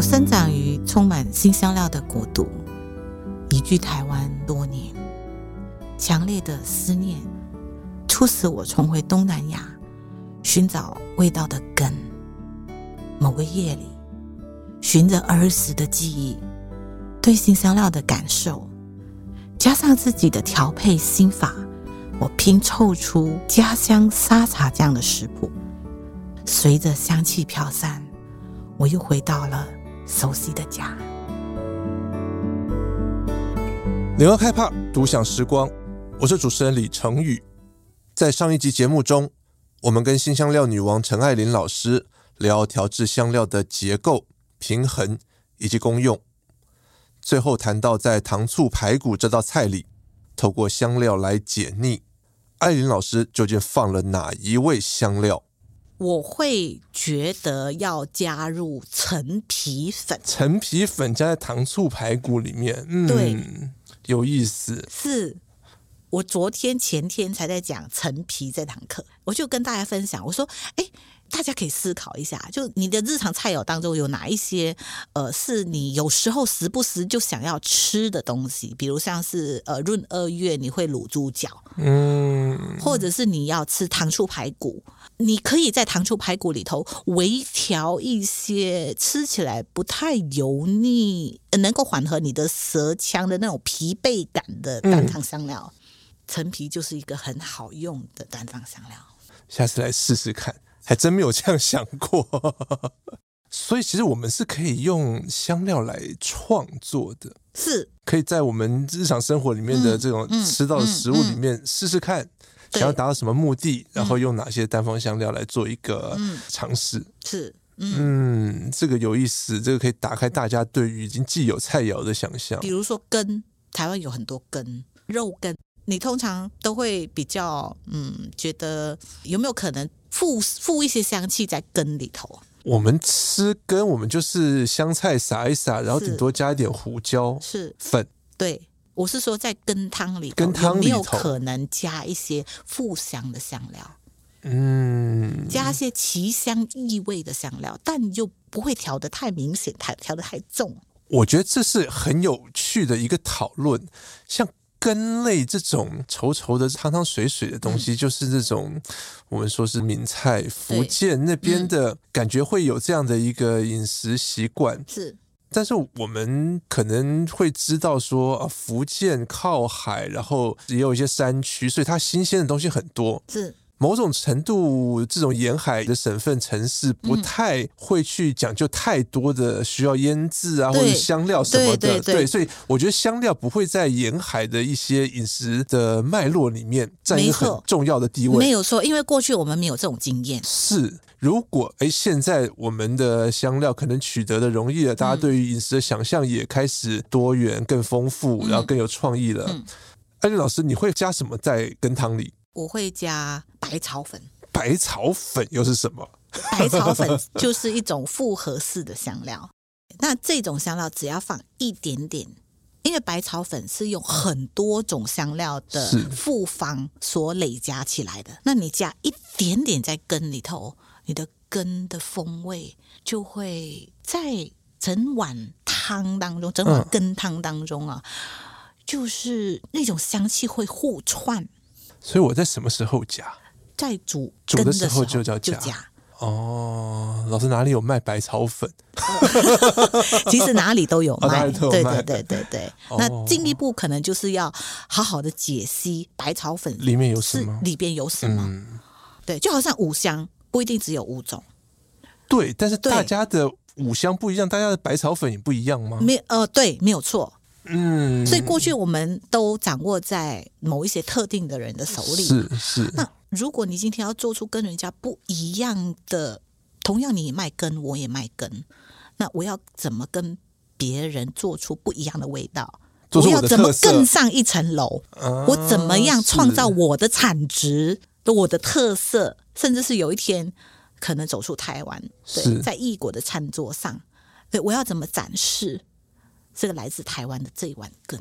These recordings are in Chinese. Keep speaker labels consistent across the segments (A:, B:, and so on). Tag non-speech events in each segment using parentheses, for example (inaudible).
A: 我生长于充满新香料的国度，移居台湾多年，强烈的思念促使我重回东南亚，寻找味道的根。某个夜里，循着儿时的记忆，对新香料的感受，加上自己的调配心法，我拼凑出家乡沙茶酱的食谱。随着香气飘散，我又回到了。熟悉的家。
B: 联合开帕独享时光，我是主持人李成宇。在上一集节目中，我们跟新香料女王陈爱琳老师聊调制香料的结构、平衡以及功用。最后谈到在糖醋排骨这道菜里，透过香料来解腻。爱琳老师究竟放了哪一味香料？
A: 我会觉得要加入陈皮粉，
B: 陈皮粉加在糖醋排骨里面，嗯，
A: 对，
B: 有意思。
A: 是我昨天前天才在讲陈皮这堂课，我就跟大家分享，我说，哎。大家可以思考一下，就你的日常菜肴当中有哪一些，呃，是你有时候时不时就想要吃的东西？比如像是呃闰二月你会卤猪脚，嗯，或者是你要吃糖醋排骨，你可以在糖醋排骨里头微调一些吃起来不太油腻，能够缓和你的舌腔的那种疲惫感的单方香料。陈皮就是一个很好用的单方香料，
B: 下次来试试看。还真没有这样想过，所以其实我们是可以用香料来创作的，
A: 是。
B: 可以在我们日常生活里面的这种吃到的食物里面试试看，想要达到什么目的，然后用哪些单方香料来做一个尝试。
A: 是，
B: 嗯，这个有意思，这个可以打开大家对于已经既有菜肴的想象。
A: 比如说根，台湾有很多根，肉根，你通常都会比较嗯，觉得有没有可能？附附一些香气在根里头。
B: 我们吃根，我们就是香菜撒一撒，然后顶多加一点胡椒
A: 是
B: 粉。
A: 对，我是说在根汤里头，
B: 根汤里头
A: 有没有可能加一些附香的香料？
B: 嗯，
A: 加一些奇香异味的香料，但又不会调得太明显，太调得太重。
B: 我觉得这是很有趣的一个讨论，像。根类这种稠稠的、汤汤水水的东西，嗯、就是这种我们说是闽菜，福建那边的感觉会有这样的一个饮食习惯。
A: 是，
B: 但是我们可能会知道说啊，福建靠海，然后也有一些山区，所以它新鲜的东西很多。
A: 是。
B: 某种程度，这种沿海的省份城市不太会去讲究太多的需要腌制啊，或者香料什么的。对，所以我觉得香料不会在沿海的一些饮食的脉络里面占一个很重要的地位。
A: 没有错，因为过去我们没有这种经验。
B: 是，如果哎，现在我们的香料可能取得的容易了，大家对于饮食的想象也开始多元、更丰富，然后更有创意了。安利老师，你会加什么在羹汤里？
A: 我会加白草粉，
B: 白草粉又是什么？
A: 白草粉 (laughs) 就是一种复合式的香料。那这种香料只要放一点点，因为白草粉是用很多种香料的复方所累加起来的。那你加一点点在根里头，你的根的风味就会在整碗汤当中，整碗羹汤当中啊，就是那种香气会互串。
B: 所以我在什么时候加？
A: 在煮
B: 煮的时候就叫加。
A: 加
B: 哦，老师哪里有卖百草粉？(laughs)
A: 其实哪里都有卖。
B: 哦、有卖
A: 对对对对对。哦、那进一步可能就是要好好的解析百草粉
B: 里面有什么，
A: 里边有什么。嗯、对，就好像五香不一定只有五种。
B: 对，但是大家的五香不一样，大家的百草粉也不一样吗？
A: 没呃，对，没有错。
B: 嗯，
A: 所以过去我们都掌握在某一些特定的人的手里。
B: 是是。
A: 那如果你今天要做出跟人家不一样的，同样你也卖根，我也卖根，那我要怎么跟别人做出不一样的味道？
B: 我，我
A: 要怎么更上一层楼？啊、我怎么样创造我的产值、我的特色？甚至是有一天可能走出台湾，对，在异国的餐桌上，对，我要怎么展示？这个来自台湾的这一碗羹，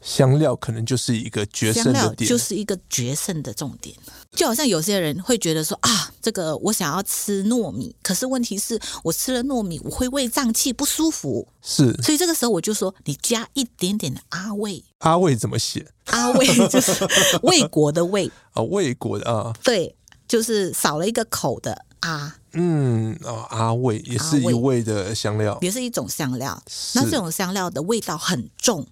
B: 香料可能就是一个决胜的点，
A: 就是一个决胜的重点。就好像有些人会觉得说啊，这个我想要吃糯米，可是问题是我吃了糯米我会胃胀气不舒服，
B: 是，
A: 所以这个时候我就说你加一点点的阿魏，
B: 阿魏怎么写？
A: 阿魏就是 (laughs) 魏国的魏
B: 啊，魏国的啊，
A: 对，就是少了一个口的啊。
B: 嗯哦，阿魏也是一味的香料，
A: 也是一种香料。那这种香料的味道很重，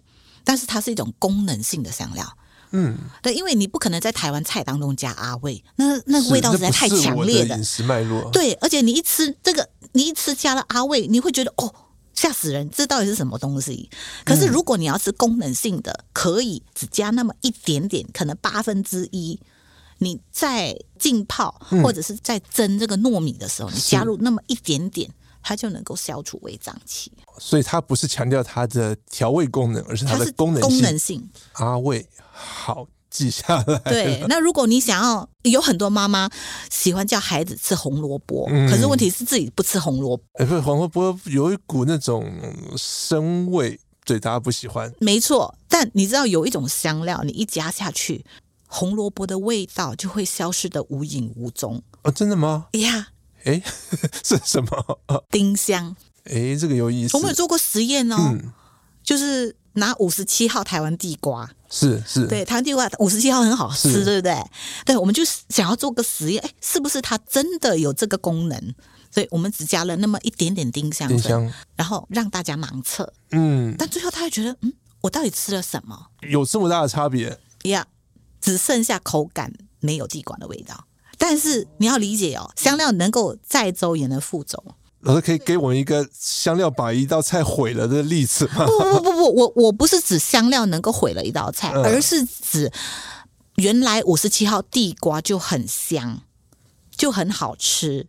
A: 但是它是一种功能性的香料。嗯，对，因为你不可能在台湾菜当中加阿魏，那那个味道实在太强烈了。
B: 饮食脉络
A: 对，而且你一吃这个，你一吃加了阿魏，你会觉得哦，吓死人，这到底是什么东西？可是如果你要吃功能性的，可以只加那么一点点，可能八分之一。你在浸泡或者是在蒸这个糯米的时候，嗯、你加入那么一点点，它就能够消除胃胀气。
B: 所以它不是强调它的调味功能，而是它的功能性。
A: 功能性。
B: 阿魏，好记下来。
A: 对，那如果你想要，有很多妈妈喜欢叫孩子吃红萝卜，嗯、可是问题是自己不吃红萝卜。
B: 哎，不是红萝卜有一股那种生味，对大家不喜欢。
A: 没错，但你知道有一种香料，你一加下去。红萝卜的味道就会消失的无影无踪
B: 哦，真的吗？
A: 呀，
B: 哎，(laughs) 是什么？
A: 丁香。
B: 哎，这个有意思。
A: 我们有做过实验哦，嗯、就是拿五十七号台湾地瓜，
B: 是是，
A: 对，台湾地瓜五十七号很好吃，是对不对？对，我们就想要做个实验，哎，是不是它真的有这个功能？所以我们只加了那么一点点丁香，丁香，然后让大家盲测，嗯，但最后他会觉得，嗯，我到底吃了什么？
B: 有这么大的差别？
A: 呀。只剩下口感，没有地瓜的味道。但是你要理解哦，香料能够载舟也能覆舟。
B: 老师可以给我们一个香料把一道菜毁了的例子吗？
A: 不不不不，我我不是指香料能够毁了一道菜，而是指原来五十七号地瓜就很香，就很好吃。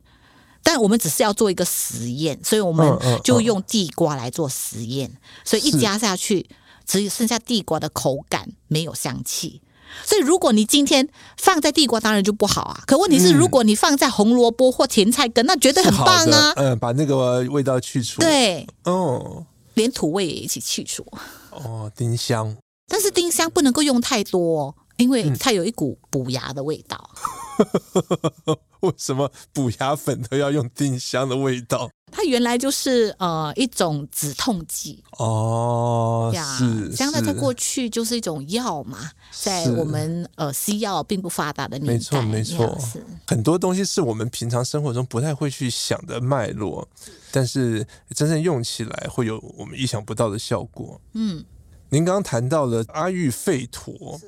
A: 但我们只是要做一个实验，所以我们就用地瓜来做实验。所以一加下去，只剩下地瓜的口感，没有香气。所以，如果你今天放在地瓜，当然就不好啊。可问题是，如果你放在红萝卜或甜菜根，那绝对很棒啊。
B: 嗯，把那个味道去除。
A: 对，哦，连土味也一起去除。
B: 哦，丁香。
A: 但是丁香不能够用太多，因为它有一股补牙的味道。
B: 嗯 (laughs) 为什么补牙粉都要用丁香的味道？
A: 它原来就是呃一种止痛剂。
B: 哦，呀是
A: 香料在过去就是一种药嘛，在我们呃西药并不发达的年代，
B: 没错没错，很多东西是我们平常生活中不太会去想的脉络，但是真正用起来会有我们意想不到的效果。嗯，您刚刚谈到了阿育吠陀，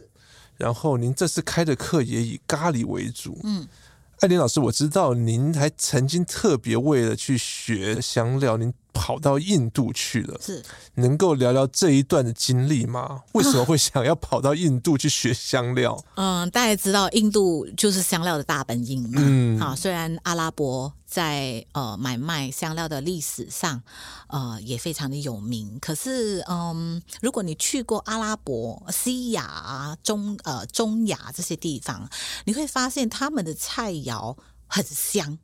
B: 然后您这次开的课也以咖喱为主，嗯。艾琳老师，我知道您还曾经特别为了去学香料，您跑到印度去了。是，能够聊聊这一段的经历吗？为什么会想要跑到印度去学香料？(laughs)
A: 嗯，大家知道印度就是香料的大本营嘛。嗯，好，虽然阿拉伯在呃买卖香料的历史上呃也非常的有名，可是嗯，如果你去过阿拉伯、西亚、中呃中亚这些地方，你会发现他们的菜肴很香。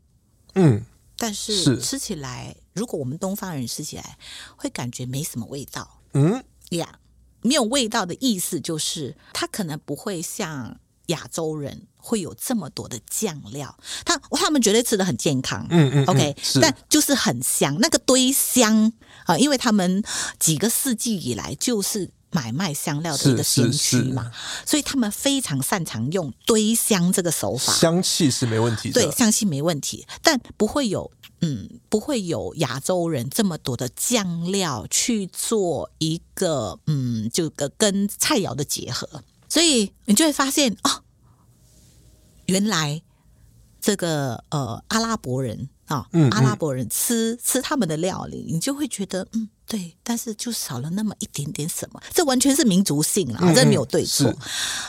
A: 嗯。但是吃起来，如果我们东方人吃起来，会感觉没什么味道。嗯，呀，yeah, 没有味道的意思就是，它可能不会像亚洲人会有这么多的酱料。他他们绝对吃的很健康。嗯嗯，OK，但就是很香，那个堆香啊，因为他们几个世纪以来就是。买卖香料的一个先驱嘛，所以他们非常擅长用堆香这个手法。
B: 香气是没问题的，
A: 对，香气没问题，但不会有，嗯，不会有亚洲人这么多的酱料去做一个，嗯，这个跟菜肴的结合，所以你就会发现哦，原来这个呃阿拉伯人啊，哦嗯嗯、阿拉伯人吃吃他们的料理，你就会觉得嗯。对，但是就少了那么一点点什么，这完全是民族性了，这没有对错。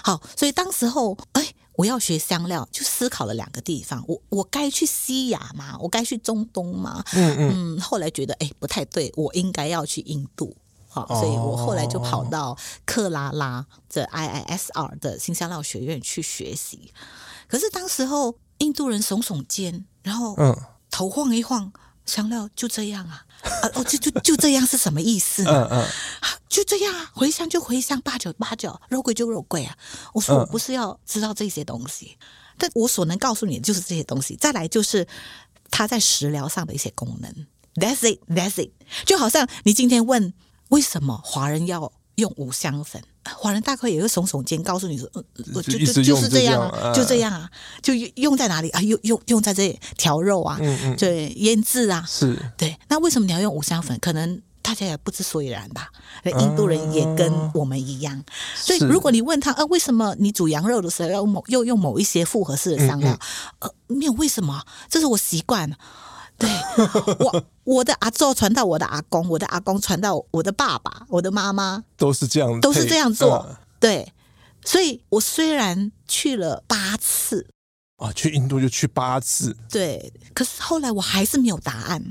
A: 好，所以当时候，哎，我要学香料，就思考了两个地方，我我该去西亚吗？我该去中东吗？嗯嗯。后来觉得，哎，不太对，我应该要去印度。好，所以我后来就跑到克拉拉的 IISR 的新香料学院去学习。可是当时候，印度人耸耸肩，然后头晃一晃。香料就这样啊，啊哦，就就就这样是什么意思？
B: 嗯嗯，
A: 就这样啊，茴香就茴香，八九八九，肉桂就肉桂啊。我说我不是要知道这些东西，嗯、但我所能告诉你的就是这些东西。再来就是它在食疗上的一些功能。That's it, that's it。就好像你今天问为什么华人要用五香粉。华人大概也会耸耸肩，告诉你说：“呃，我就就就是这样啊，就这样啊，就用在哪里啊？用用用在这里调肉啊，嗯嗯，对，腌制啊，
B: 是
A: 对。那为什么你要用五香粉？可能大家也不知所以然吧。印度人也跟我们一样，所以如果你问他，呃，为什么你煮羊肉的时候要某又用某一些复合式的香料？呃，没有为什么，这是我习惯。”对，我我的阿祖传到我的阿公，我的阿公传到我的爸爸，我的妈妈
B: 都是这样，
A: 都是这样做。嗯、对，所以我虽然去了八次
B: 啊，去印度就去八次，
A: 对，可是后来我还是没有答案。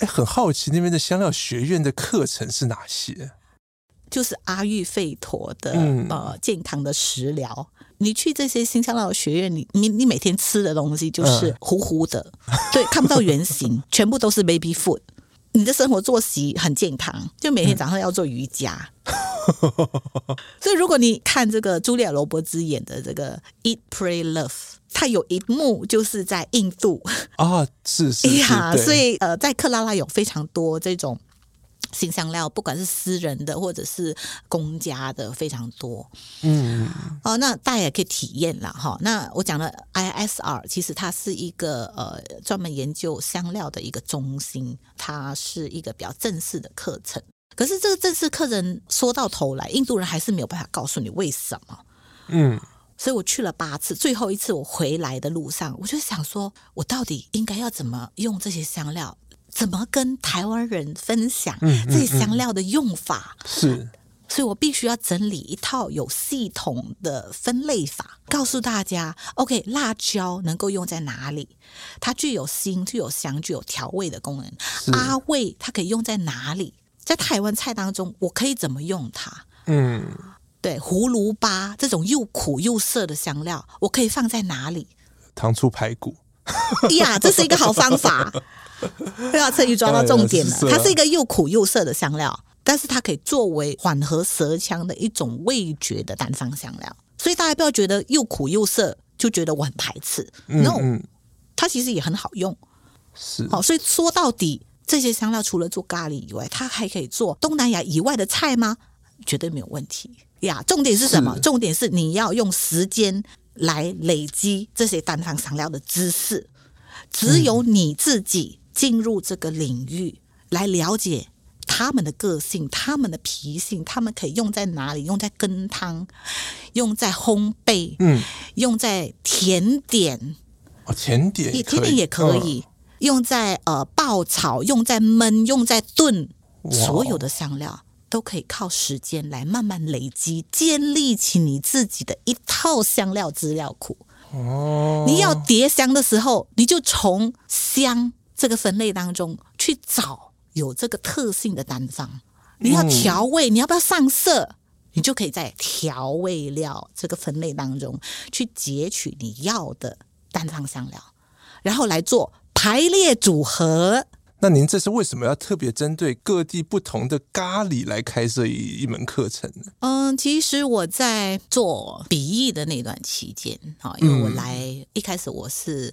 B: 哎，很好奇那边的香料学院的课程是哪些？
A: 就是阿育吠陀的、嗯、呃健康的食疗。你去这些新香料学院，你你你每天吃的东西就是糊糊的，嗯、对，看不到原型，(laughs) 全部都是 baby food。你的生活作息很健康，就每天早上要做瑜伽。嗯、所以如果你看这个茱莉亚·罗伯兹演的这个《Eat, Pray, Love》，它有一幕就是在印度
B: 啊，是是，是 (laughs)
A: 呀，所以呃，在克拉拉有非常多这种。新香料，不管是私人的或者是公家的，非常多。嗯，哦，那大家也可以体验了哈。那我讲的 ISR，其实它是一个呃专门研究香料的一个中心，它是一个比较正式的课程。可是这个正式课程说到头来，印度人还是没有办法告诉你为什么。嗯，所以我去了八次，最后一次我回来的路上，我就想说，我到底应该要怎么用这些香料？怎么跟台湾人分享这些香料的用法？
B: 是，
A: 所以我必须要整理一套有系统的分类法，告诉大家：OK，辣椒能够用在哪里？它具有辛、具有香、具有调味的功能。阿魏它可以用在哪里？在台湾菜当中，我可以怎么用它？嗯，对，葫芦巴这种又苦又涩的香料，我可以放在哪里？
B: 糖醋排骨。(laughs)
A: 呀，这是一个好方法。对啊，终于抓到重点了。它是一个又苦又涩的香料，但是它可以作为缓和舌腔的一种味觉的单方香料。所以大家不要觉得又苦又涩就觉得我很排斥。No，它其实也很好用。是好，所以说到底，这些香料除了做咖喱以外，它还可以做东南亚以外的菜吗？绝对没有问题呀。重点是什么？重点是你要用时间来累积这些单方香料的知识。只有你自己。进入这个领域来了解他们的个性、他们的脾性，他们可以用在哪里？用在羹汤，用在烘焙，嗯，用在甜点，
B: 哦，甜点，
A: 甜点也可以、哦、用在呃爆炒，用在焖，用在炖，所有的香料都可以靠时间来慢慢累积，建立起你自己的一套香料资料库。哦，你要叠香的时候，你就从香。这个分类当中去找有这个特性的单方，你要调味，你要不要上色？你就可以在调味料这个分类当中去截取你要的单方香料，然后来做排列组合。
B: 那您这是为什么要特别针对各地不同的咖喱来开设一一门课程呢？
A: 嗯，其实我在做笔译的那段期间，哈，因为我来、嗯、一开始我是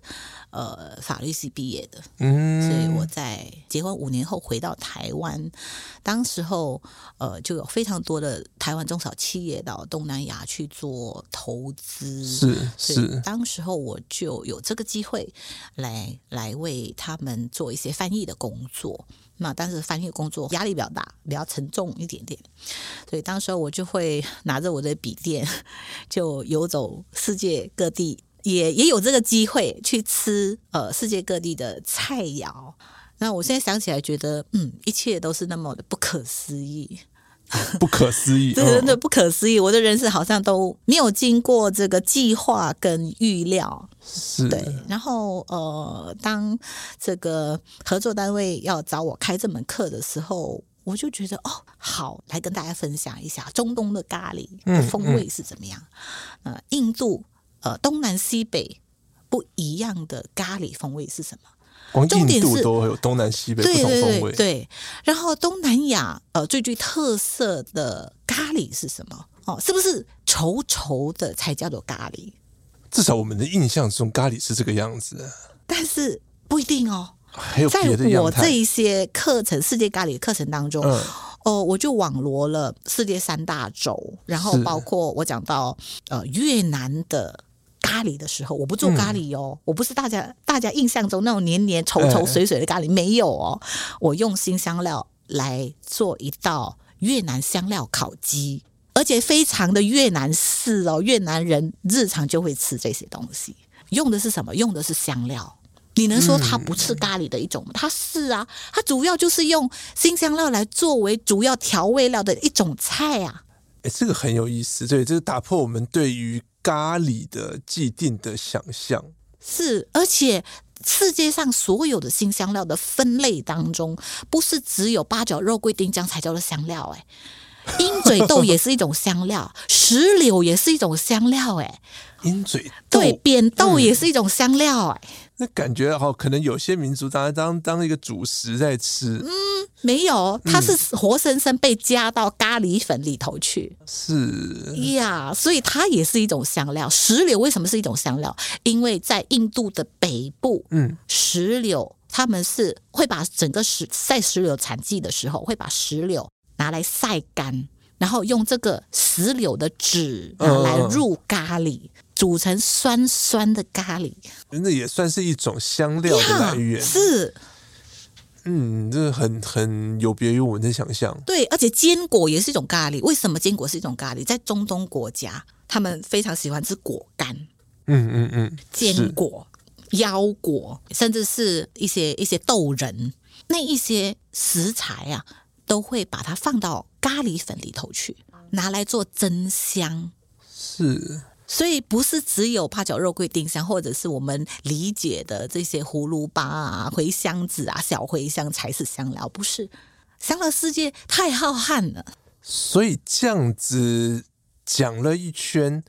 A: 呃法律系毕业的，嗯，所以我在结婚五年后回到台湾，当时候呃就有非常多的台湾中小企业到东南亚去做投资，
B: 是是，
A: 所以当时候我就有这个机会来来为他们做一些翻译的。工作，那但是翻译工作压力比较大，比较沉重一点点，所以当时我就会拿着我的笔电，(laughs) 就游走世界各地，也也有这个机会去吃呃世界各地的菜肴。那我现在想起来，觉得嗯，一切都是那么的不可思议。(laughs)
B: 不可思议，
A: 对，真的不可思议。我的人生好像都没有经过这个计划跟预料，
B: 是
A: 对。然后呃，当这个合作单位要找我开这门课的时候，我就觉得哦，好，来跟大家分享一下中东的咖喱的风味是怎么样。嗯嗯、呃，印度呃东南西北不一样的咖喱风味是什么？
B: 光
A: 重点是
B: 都有东南西北不同风味。
A: 对对对对，然后东南亚呃最具特色的咖喱是什么？哦，是不是稠稠的才叫做咖喱？
B: 至少我们的印象中咖喱是这个样子，
A: 但是不一定哦。
B: 还有别的。
A: 在我这一些课程世界咖喱课程当中。嗯哦，我就网罗了世界三大洲，然后包括我讲到呃越南的咖喱的时候，我不做咖喱哦，嗯、我不是大家大家印象中那种黏黏稠稠水水的咖喱，欸、没有哦，我用新香料来做一道越南香料烤鸡，而且非常的越南式哦，越南人日常就会吃这些东西，用的是什么？用的是香料。你能说它不是咖喱的一种吗？它是啊，它主要就是用新香料来作为主要调味料的一种菜啊。
B: 哎，这个很有意思，对，这是打破我们对于咖喱的既定的想象。
A: 是，而且世界上所有的新香料的分类当中，不是只有八角、肉桂、丁香才叫做香料，哎，鹰嘴豆也是一种香料，石榴也是一种香料，哎。
B: 鹰嘴豆
A: 对，扁豆也是一种香料哎、
B: 那感觉哈，可能有些民族当当当一个主食在吃。
A: 嗯，没有，它是活生生被加到咖喱粉里头去。
B: 是
A: 呀，所以它也是一种香料。石榴为什么是一种香料？因为在印度的北部，嗯，石榴他们是会把整个石在石榴产季的时候，会把石榴拿来晒干，然后用这个石榴的籽拿来入咖喱。嗯煮成酸酸的咖喱，
B: 那也算是一种香料的来源。
A: 是，
B: 嗯，这很很有别于我们的想象。
A: 对，而且坚果也是一种咖喱。为什么坚果是一种咖喱？在中东国家，他们非常喜欢吃果干。
B: 嗯嗯嗯，
A: 坚果、腰果，甚至是一些一些豆仁，那一些食材啊，都会把它放到咖喱粉里头去，拿来做增香。
B: 是。
A: 所以不是只有八角、肉桂、丁香，或者是我们理解的这些葫芦巴啊、茴香籽啊、小茴香才是香料，不是。香料世界太浩瀚了。
B: 所以这样子讲了一圈，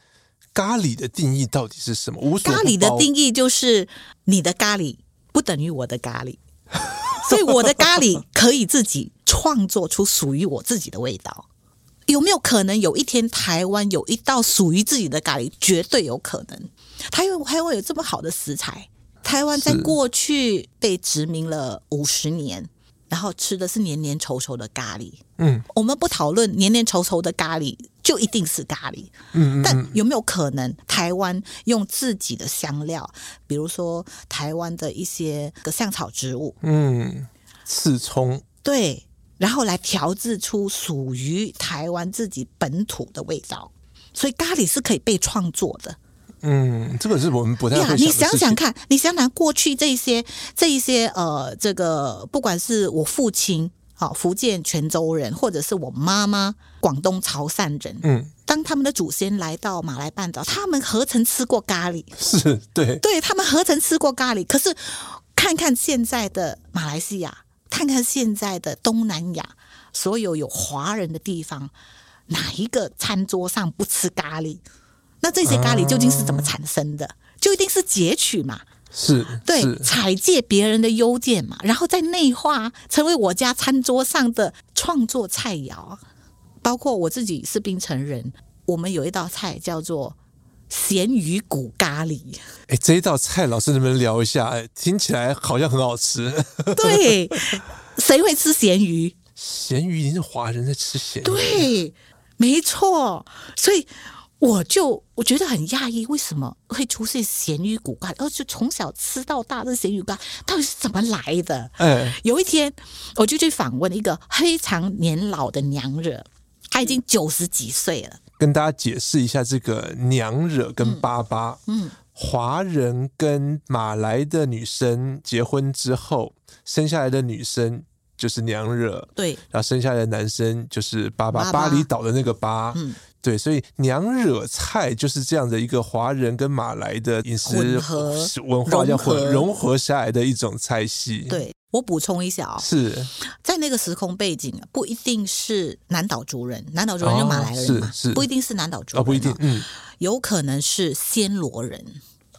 B: 咖喱的定义到底是什么？
A: 咖喱的定义就是你的咖喱不等于我的咖喱，(laughs) 所以我的咖喱可以自己创作出属于我自己的味道。有没有可能有一天台湾有一道属于自己的咖喱？绝对有可能。台湾台湾有这么好的食材，台湾在过去被殖民了五十年，然后吃的是黏黏稠稠的咖喱。嗯，我们不讨论黏黏稠稠的咖喱就一定是咖喱。嗯，但有没有可能台湾用自己的香料，比如说台湾的一些个香草植物，
B: 嗯，刺葱，
A: 对。然后来调制出属于台湾自己本土的味道，所以咖喱是可以被创作的。
B: 嗯，这个是我们不太会。
A: 你想想看，你想想过去这些这一些呃，这个不管是我父亲好福建泉州人，或者是我妈妈广东潮汕人，嗯，当他们的祖先来到马来半岛，他们何曾吃过咖喱？
B: 是对，
A: 对他们何曾吃过咖喱？可是看看现在的马来西亚。看看现在的东南亚，所有有华人的地方，哪一个餐桌上不吃咖喱？那这些咖喱究竟是怎么产生的？就一定是截取嘛？
B: 是，
A: 对，采借别人的优点嘛，然后再内化成为我家餐桌上的创作菜肴。包括我自己是槟城人，我们有一道菜叫做咸鱼骨咖喱。
B: 哎，这一道菜老师能不能聊一下？哎，听起来好像很好吃。(laughs)
A: 对，谁会吃咸鱼？
B: 咸鱼，你是华人在吃咸鱼？
A: 对，没错。所以我就我觉得很讶异，为什么会出现咸鱼骨咖喱？而且从小吃到大的咸鱼骨咖到底是怎么来的？哎，有一天我就去访问一个非常年老的娘惹，她已经九十几岁了。
B: 跟大家解释一下这个娘惹跟巴巴。嗯。嗯华人跟马来的女生结婚之后，生下来的女生就是娘惹，
A: 对，
B: 然后生下来的男生就是巴巴，巴厘岛的那个巴，嗯，对，所以娘惹菜就是这样的一个华人跟马来的饮食文化要混融合下来的一种菜系。
A: 对，我补充一下啊、哦，
B: 是
A: 在那个时空背景，不一定是南岛族人，南岛族人就马来人嘛，是是，不一定是南岛族人，哦，
B: 不一定，嗯。
A: 有可能是暹罗人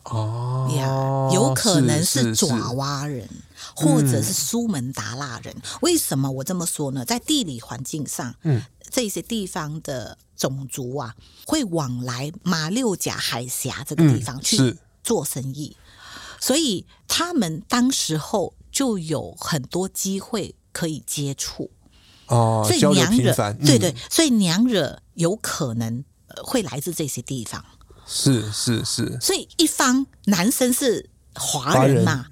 B: 哦，
A: 呀，有可能是爪哇人，或者是苏门答腊人。为什么我这么说呢？在地理环境上，嗯，这些地方的种族啊，会往来马六甲海峡这个地方去做生意，所以他们当时候就有很多机会可以接触。
B: 哦，
A: 所以娘惹，对对，所以娘惹有可能会来自这些地方。
B: 是是是，
A: 所以一方男生是华人嘛，人。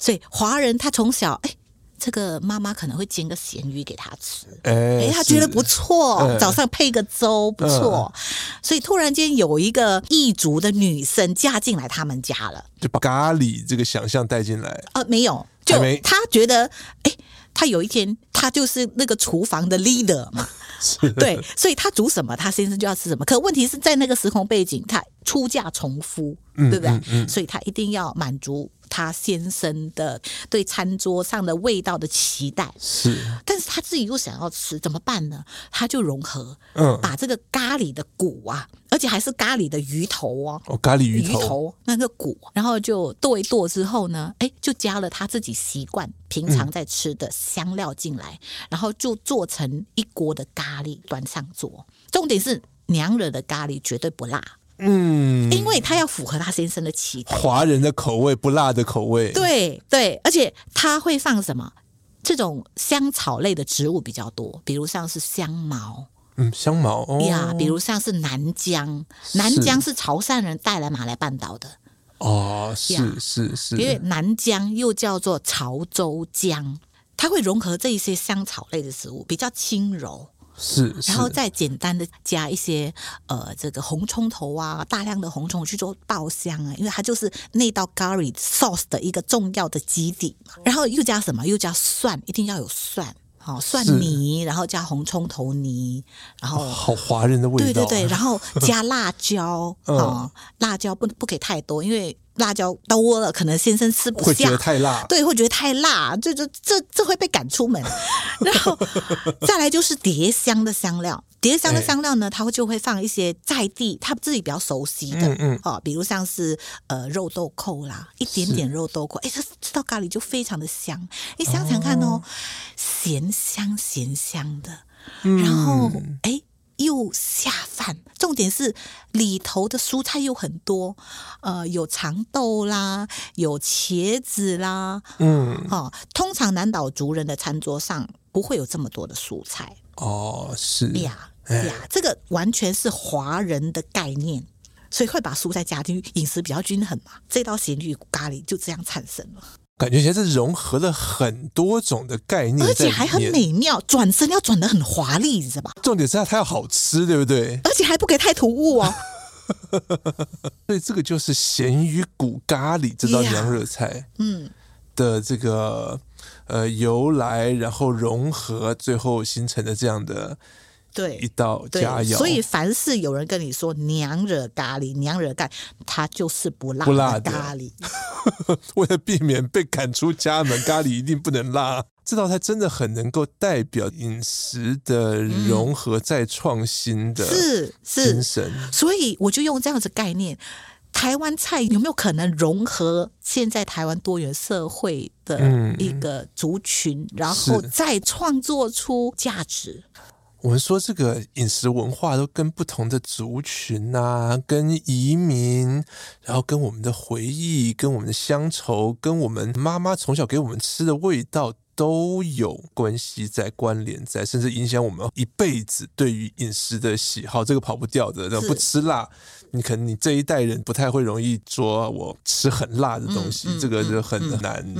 A: 所以华人他从小哎，这个妈妈可能会煎个咸鱼给他吃，哎，哎他觉得不错，是。早上配个粥不错，嗯、所以突然间有一个异族的女生嫁进来他们家了，
B: 就把咖喱这个想象带进来。
A: 呃，没有，就他觉得哎，他有一天他就是那个厨房的 leader 嘛。(laughs) 是。对，所以他煮什么，他先生就要吃什么。可问题是在那个时空背景，他出嫁从夫，嗯、对不对？嗯嗯、所以他一定要满足他先生的对餐桌上的味道的期待。
B: 是，
A: 但是他自己又想要吃，怎么办呢？他就融合，嗯，把这个咖喱的骨啊，而且还是咖喱的鱼头哦，
B: 哦，咖喱鱼头，
A: 鱼头那个骨，然后就剁一剁之后呢，哎，就加了他自己习惯平常在吃的香料进来，嗯、然后就做成一锅的咖喱端上桌。重点是娘惹的咖喱绝对不辣，嗯，因为他要符合他先生的期待，
B: 华人的口味不辣的口味，
A: 对对，而且他会放什么？这种香草类的植物比较多，比如像是香茅。
B: 嗯，香茅哦。
A: 呀，比如像是南姜，南姜是潮汕人带来马来半岛的。
B: 哦，是是是，
A: 因为南姜又叫做潮州姜，它会融合这一些香草类的食物，比较轻柔，
B: 是，是
A: 然后再简单的加一些呃这个红葱头啊，大量的红葱去做爆香啊，因为它就是那道 curry sauce 的一个重要的基底嘛，然后又加什么？又加蒜，一定要有蒜。哦，蒜泥，然后加红葱头泥，然后、哦、
B: 好华人的味道。
A: 对对对，然后加辣椒，(laughs) 哦，辣椒不不给太多，因为辣椒多了可能先生吃不下，
B: 会觉得太辣。
A: 对，会觉得太辣，这这这这会被赶出门。(laughs) 然后再来就是碟香的香料。碟香的香料呢，它会就会放一些在地他自己比较熟悉的，嗯嗯，哦，比如像是呃肉豆蔻啦，一点点肉豆蔻，哎是，这这道咖喱就非常的香。你想想看哦，咸香咸香的，然后哎又下饭，重点是里头的蔬菜又很多，呃，有长豆啦，有茄子啦，嗯，哦，通常南岛族人的餐桌上不会有这么多的蔬菜。
B: 哦，是
A: 呀呀，这个完全是华人的概念，所以会把蔬菜加进去，饮食比较均衡嘛。这道咸鱼咖喱就这样产生了，
B: 感觉现在是融合了很多种的概念，
A: 而且还很美妙，转身要转的很华丽，你知道吧？
B: 重点是它它要好吃，对不对？
A: 而且还不给太突兀哦。(laughs)
B: 所以这个就是咸鱼骨咖喱这道娘惹菜，嗯的这个。呃，由来然后融合，最后形成的这样的对一道佳肴。
A: 所以凡是有人跟你说娘惹咖喱，娘惹咖喱，它就是不辣
B: 不辣
A: 的咖喱。(laughs)
B: 为了避免被赶出家门，咖喱一定不能辣。这道菜真的很能够代表饮食的融合再创新的是精神，
A: 嗯，所以我就用这样子概念。台湾菜有没有可能融合现在台湾多元社会的一个族群，嗯、然后再创作出价值？
B: 我们说这个饮食文化都跟不同的族群啊，跟移民，然后跟我们的回忆，跟我们的乡愁，跟我们妈妈从小给我们吃的味道。都有关系在，关联在，甚至影响我们一辈子对于饮食的喜好，这个跑不掉的。那不吃辣，你可能你这一代人不太会容易说我吃很辣的东西，嗯、这个就很难。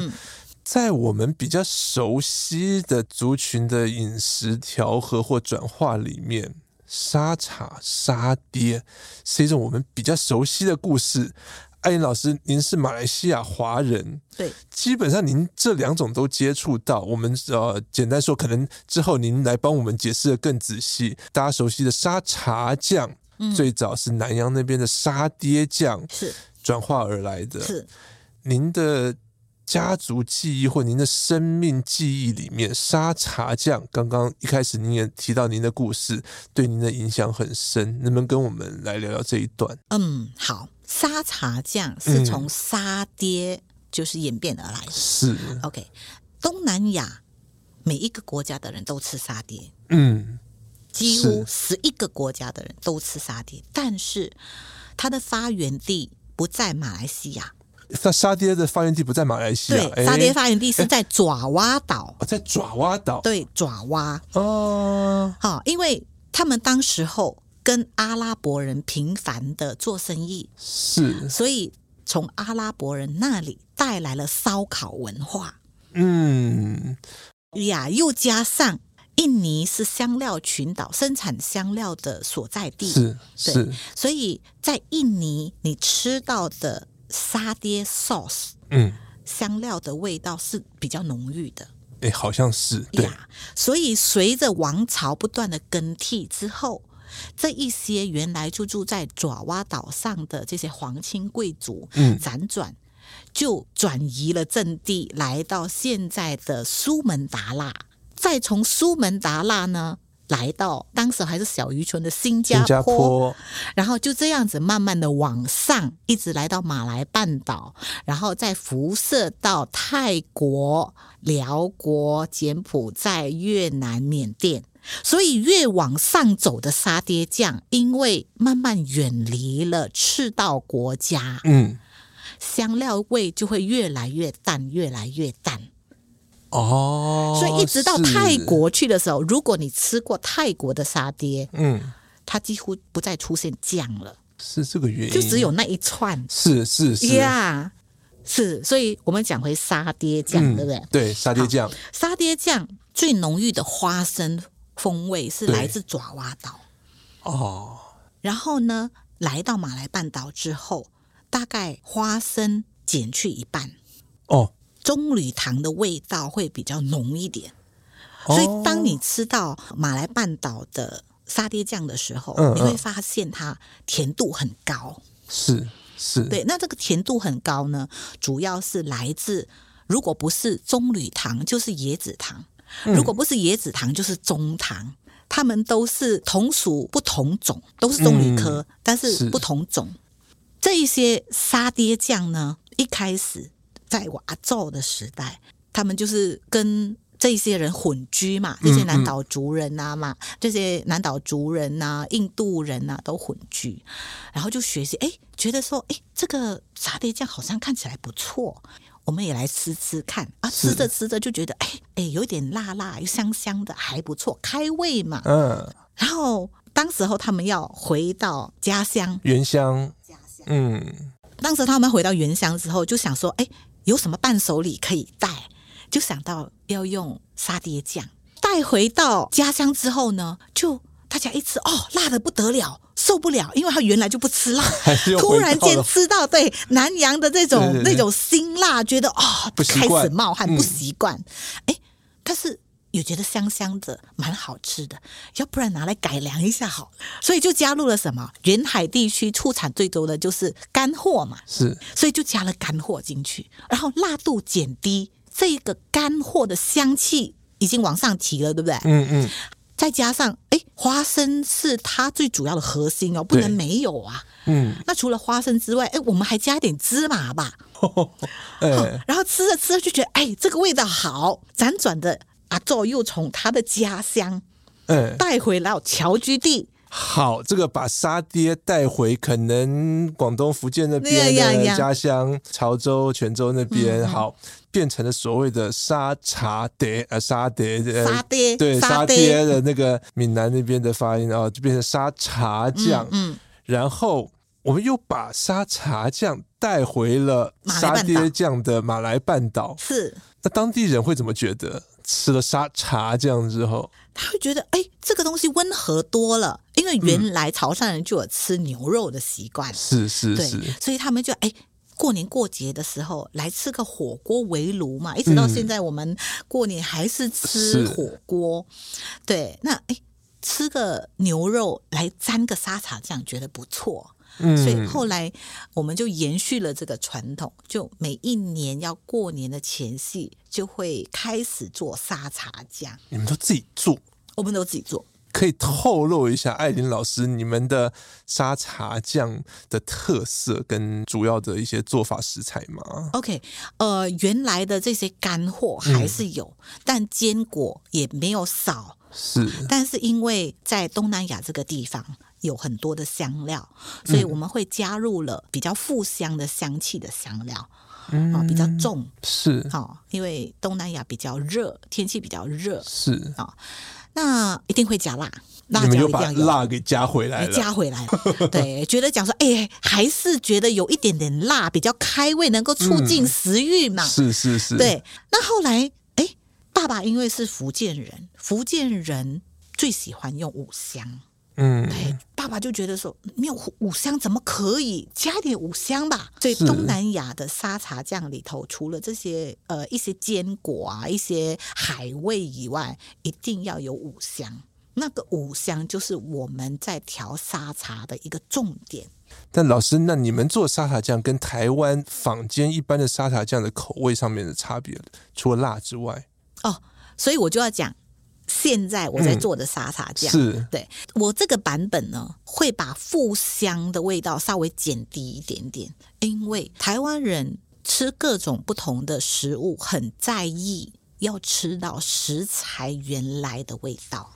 B: 在我们比较熟悉的族群的饮食调和或转化里面，沙茶、沙爹是一种我们比较熟悉的故事。艾琳老师，您是马来西亚华人，
A: 对，
B: 基本上您这两种都接触到。我们呃，简单说，可能之后您来帮我们解释的更仔细。大家熟悉的沙茶酱，嗯、最早是南洋那边的沙爹酱，是转化而来的。是您的家族记忆或您的生命记忆里面，沙茶酱，刚刚一开始您也提到您的故事，对您的影响很深，能不能跟我们来聊聊这一段？
A: 嗯，好。沙茶酱是从沙爹就是演变而来的。
B: 是
A: OK，东南亚每一个国家的人都吃沙爹，
B: 嗯，
A: 几乎十一个国家的人都吃沙爹，但是它的发源地不在马来西亚。
B: 那沙爹的发源地不在马来西亚，
A: 对，沙爹发源地是在爪哇岛，
B: 在爪哇岛，
A: 对，爪哇。
B: 哦，
A: 好，因为他们当时候跟阿拉伯人频繁的做生意，
B: 是，
A: 所以从阿拉伯人那里带来了烧烤文化，
B: 嗯，
A: 呀，又加上印尼是香料群岛，生产香料的所在地，
B: 是是，
A: 所以在印尼你吃到的。沙爹 sauce，
B: 嗯，
A: 香料的味道是比较浓郁的，
B: 哎，好像是对呀。
A: 所以随着王朝不断的更替之后，这一些原来就住在爪哇岛上的这些皇亲贵族，嗯，辗转就转移了阵地，来到现在的苏门答腊，再从苏门答腊呢。来到当时还是小渔村的新加坡，
B: 加坡，
A: 然后就这样子慢慢的往上，一直来到马来半岛，然后再辐射到泰国、寮国、柬埔寨、越南、缅甸。所以越往上走的沙爹酱，因为慢慢远离了赤道国家，
B: 嗯，
A: 香料味就会越来越淡，越来越淡。
B: 哦，
A: 所以一直到泰国去的时候，如果你吃过泰国的沙爹，
B: 嗯，
A: 它几乎不再出现酱了，
B: 是这个原因，
A: 就只有那一串，
B: 是是是。
A: 呀，yeah, 是，所以我们讲回沙爹酱，嗯、对不对？
B: 对，沙爹酱，
A: 沙爹酱最浓郁的花生风味是来自爪哇岛，
B: 哦，
A: 然后呢，来到马来半岛之后，大概花生减去一半，
B: 哦。
A: 棕榈糖的味道会比较浓一点，所以当你吃到马来半岛的沙爹酱的时候，嗯嗯，你会发现它甜度很高。
B: 是是，
A: 对。那这个甜度很高呢，主要是来自如果不是棕榈糖，就是椰子糖；如果不是椰子糖，就是棕糖。它们都是同属不同种，都是棕榈科，嗯，但是不同种。这一些沙爹酱呢，一开始。在我阿祖的时代，他们就是跟这些人混居嘛，这些南岛族人呐嘛，这些南岛族人呐、印度人呐都混居，然后就学习，哎，觉得说，哎，这个沙爹酱好像看起来不错，我们也来吃吃看啊，吃着吃着就觉得，哎哎，有点辣辣又香香的，还不错，开胃嘛。嗯。然后当时候他们要回到家乡，
B: 原乡，家乡。嗯。
A: 当时他们回到原乡之后，就想说，哎。有什么伴手礼可以带？就想到要用沙爹酱带回到家乡之后呢，就大家一吃哦，辣的不得了，受不了，因为他原来就不吃辣，(laughs) 突然间吃到对南洋的这种那种辛辣，觉得哦，开始冒汗，不习惯。哎、嗯，但是。也觉得香香的，蛮好吃的，要不然拿来改良一下好。所以就加入了什么？沿海地区出产最多的就是干货嘛，
B: 是，
A: 所以就加了干货进去，然后辣度减低，这个干货的香气已经往上提了，对不对？
B: 嗯嗯。
A: 再加上，哎，花生是它最主要的核心哦，不能没有啊。
B: 嗯。
A: 那除了花生之外，哎，我们还加点芝麻吧。(laughs) 然后吃着吃着就觉得，哎，这个味道好，辗转的。阿祖又从他的家乡，嗯，带回到侨居地。
B: 好，这个把沙爹带回可能广东、福建那边的家乡，潮州、泉州那边，好，变成了所谓的沙茶爹，呃，沙爹，
A: 沙爹，
B: 对，沙爹的那个闽南那边的发音啊，就变成沙茶酱。
A: 嗯，
B: 然后我们又把沙茶酱带回了沙爹酱的马来半岛。
A: 是，
B: 那当地人会怎么觉得？吃了沙茶酱之后，
A: 他会觉得哎，这个东西温和多了，因为原来潮汕人就有吃牛肉的习惯，
B: 是是是，
A: 所以他们就哎，过年过节的时候来吃个火锅围炉嘛，一直到现在我们过年还是吃火锅，对，那哎，吃个牛肉来沾个沙茶酱，觉得不错。嗯，所以后来我们就延续了这个传统，就每一年要过年的前夕，就会开始做沙茶酱。
B: 你们都自己做？
A: 我们都自己做。
B: 可以透露一下艾琳老师你们的沙茶酱的特色跟主要的一些做法食材吗
A: ？OK，呃，原来的这些干货还是有，嗯、但坚果也没有少。
B: 是，
A: 但是因为在东南亚这个地方有很多的香料，所以我们会加入了比较富香的香气的香料，嗯、哦，比较重。
B: 是，
A: 哦，因为东南亚比较热，天气比较热。
B: 是
A: 啊。哦那一定会加辣，辣
B: 椒一定要辣给加回来了，
A: 加回来了。(laughs) 对，觉得讲说，哎、欸，还是觉得有一点点辣比较开胃，能够促进食欲嘛、嗯。是是是。对，那后来，爸爸因为是福建人，福建人最喜欢用五香。嗯，对，爸爸就觉得说没有五香怎么可以加一点五香吧？所以东南亚的沙茶酱里头，除了这些呃一些坚果啊、一些海味以外，一定要有五香。那个五香就是我们在调沙茶的一个重点。
B: 但老师，那你们做沙茶酱跟台湾坊间一般的沙茶酱的口味上面的差别，除了辣之外，
A: 哦，所以我就要讲。现在我在做的沙茶酱，嗯、
B: 是
A: 对我这个版本呢，会把富香的味道稍微减低一点点，因为台湾人吃各种不同的食物，很在意要吃到食材原来的味道。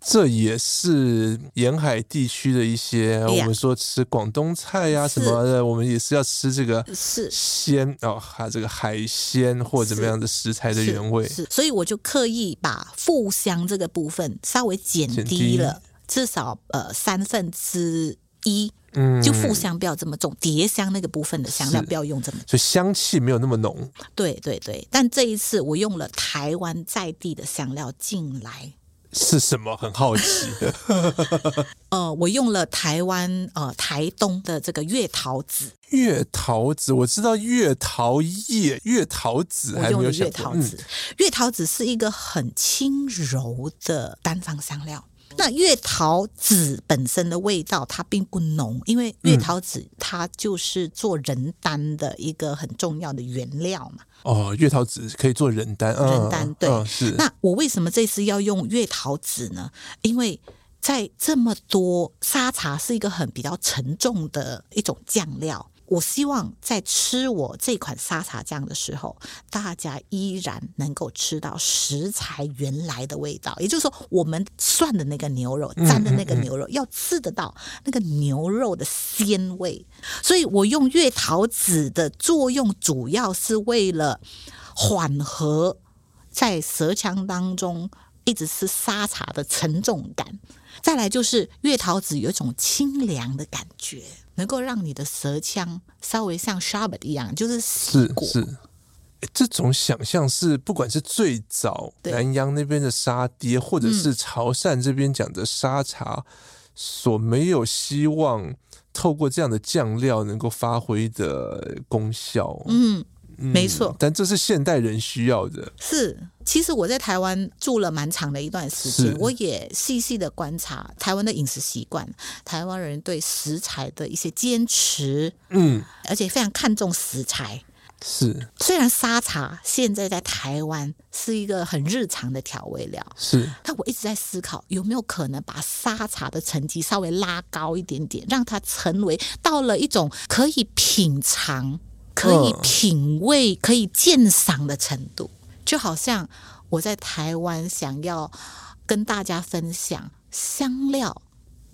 B: 这也是沿海地区的一些，我们说吃广东菜呀、啊、什么的，我们也是要吃这个是。鲜哦，还有这个海鲜或怎么样的食材的原味。
A: 是，所以我就刻意把富香这个部分稍微减低了，至少呃三分之一，嗯，就富香不要这么重，叠香那个部分的香料不要用这么重，
B: 所以香气没有那么浓。
A: 对对对，但这一次我用了台湾在地的香料进来。
B: 是什么？很好奇的。(laughs)
A: 呃，我用了台湾呃台东的这个月桃子。
B: 月桃子，我知道月桃叶、月桃子，还没有想过。
A: 月桃子是一个很轻柔的单方香料。那月桃子本身的味道它并不浓，因为月桃子它就是做人丹的一个很重要的原料嘛。
B: 哦，月桃子可以做人丹，
A: 人丹对。
B: 哦、是。
A: 那我为什么这次要用月桃子呢？因为在这么多沙茶是一个很比较沉重的一种酱料。我希望在吃我这款沙茶酱的时候，大家依然能够吃到食材原来的味道。也就是说，我们涮的那个牛肉、蘸的那个牛肉，要吃得到那个牛肉的鲜味。所以我用月桃子的作用，主要是为了缓和在舌腔当中一直吃沙茶的沉重感。再来就是月桃子有一种清凉的感觉，能够让你的舌腔稍微像 sherbet 一样，就是
B: 是是。这种想象是不管是最早南洋那边的沙爹，或者是潮汕这边讲的沙茶，所没有希望透过这样的酱料能够发挥的功效。嗯。
A: 没错，
B: 但这是现代人需要的。
A: 是，其实我在台湾住了蛮长的一段时间，我也细细的观察台湾的饮食习惯，台湾人对食材的一些坚持，嗯，而且非常看重食材。
B: 是，
A: 虽然沙茶现在在台湾是一个很日常的调味料，
B: 是，
A: 但我一直在思考有没有可能把沙茶的层级稍微拉高一点点，让它成为到了一种可以品尝。可以品味、可以鉴赏的程度，就好像我在台湾想要跟大家分享香料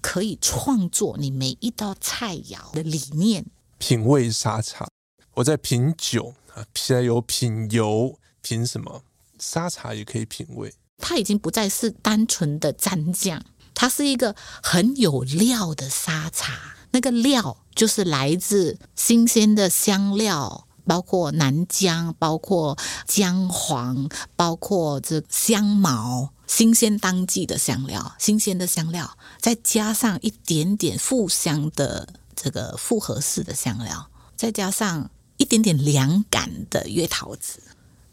A: 可以创作你每一道菜肴的理念。
B: 品味沙茶，我在品酒啊，现在有品油，品什么？沙茶也可以品味。
A: 它已经不再是单纯的蘸酱，它是一个很有料的沙茶。那个料就是来自新鲜的香料，包括南姜，包括姜黄，包括这香茅，新鲜当季的香料，新鲜的香料，再加上一点点复香的这个复合式的香料，再加上一点点凉感的月桃子，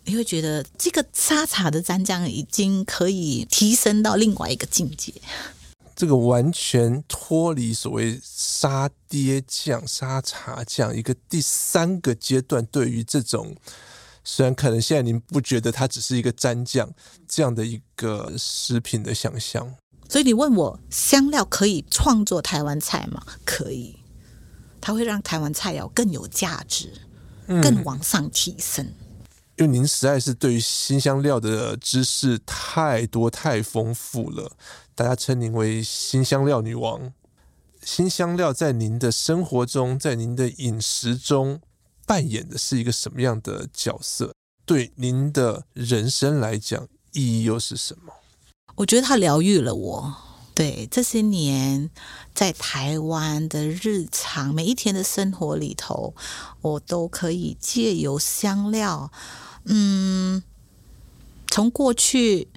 A: 你会觉得这个沙茶的蘸酱已经可以提升到另外一个境界。
B: 这个完全脱离所谓沙爹酱、沙茶酱一个第三个阶段，对于这种虽然可能现在您不觉得它只是一个蘸酱这样的一个食品的想象。
A: 所以你问我香料可以创作台湾菜吗？可以，它会让台湾菜肴更有价值，更往上提升。嗯
B: 因为您实在是对于新香料的知识太多太丰富了，大家称您为新香料女王。新香料在您的生活中，在您的饮食中扮演的是一个什么样的角色？对您的人生来讲，意义又是什么？
A: 我觉得它疗愈了我。对，这些年在台湾的日常每一天的生活里头，我都可以借由香料。嗯，从过去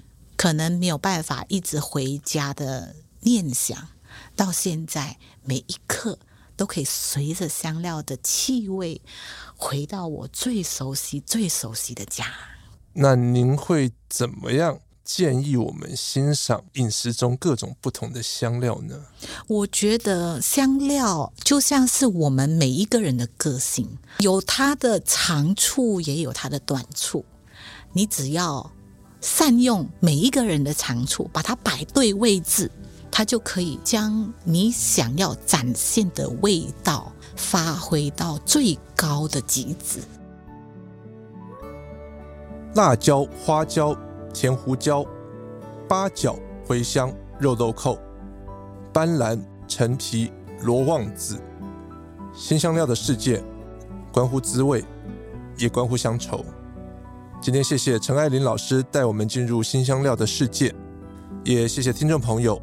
A: 可能没有办法一直回家的念想，到现在每一刻都可以随着香料的气味回到我最熟悉、最熟悉的家。
B: 那您会怎么样建议我们欣赏饮食中各种不同的香料呢？
A: 我觉得香料就像是我们每一个人的个性，有它的长处，也有它的短处。你只要善用每一个人的长处，把它摆对位置，它就可以将你想要展现的味道发挥到最高的极致。
B: 辣椒、花椒。甜胡椒、八角、茴香、肉豆蔻、斑斓、陈皮、罗望子，辛香料的世界，关乎滋味，也关乎乡愁。今天谢谢陈爱琳老师带我们进入新香料的世界，也谢谢听众朋友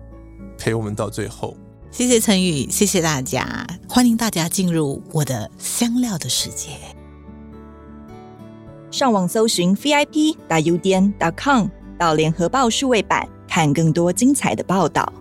B: 陪我们到最后。
A: 谢谢陈宇，谢谢大家，欢迎大家进入我的香料的世界。
C: 上网搜寻 vip 大 udn 点 com 到联合报数位版，看更多精彩的报道。